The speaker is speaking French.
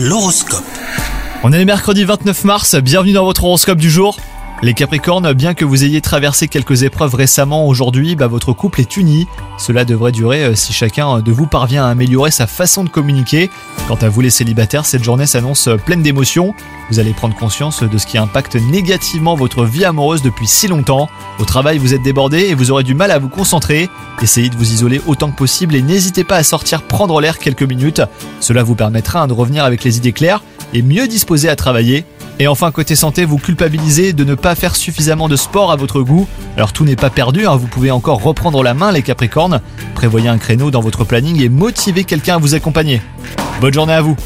L'horoscope. On est le mercredi 29 mars, bienvenue dans votre horoscope du jour. Les Capricornes, bien que vous ayez traversé quelques épreuves récemment, aujourd'hui, bah, votre couple est uni. Cela devrait durer euh, si chacun de vous parvient à améliorer sa façon de communiquer. Quant à vous les célibataires, cette journée s'annonce pleine d'émotions. Vous allez prendre conscience de ce qui impacte négativement votre vie amoureuse depuis si longtemps. Au travail, vous êtes débordé et vous aurez du mal à vous concentrer. Essayez de vous isoler autant que possible et n'hésitez pas à sortir prendre l'air quelques minutes. Cela vous permettra de revenir avec les idées claires et mieux disposé à travailler. Et enfin, côté santé, vous culpabilisez de ne pas faire suffisamment de sport à votre goût. Alors tout n'est pas perdu, hein, vous pouvez encore reprendre la main les Capricornes. Prévoyez un créneau dans votre planning et motivez quelqu'un à vous accompagner. Bonne journée à vous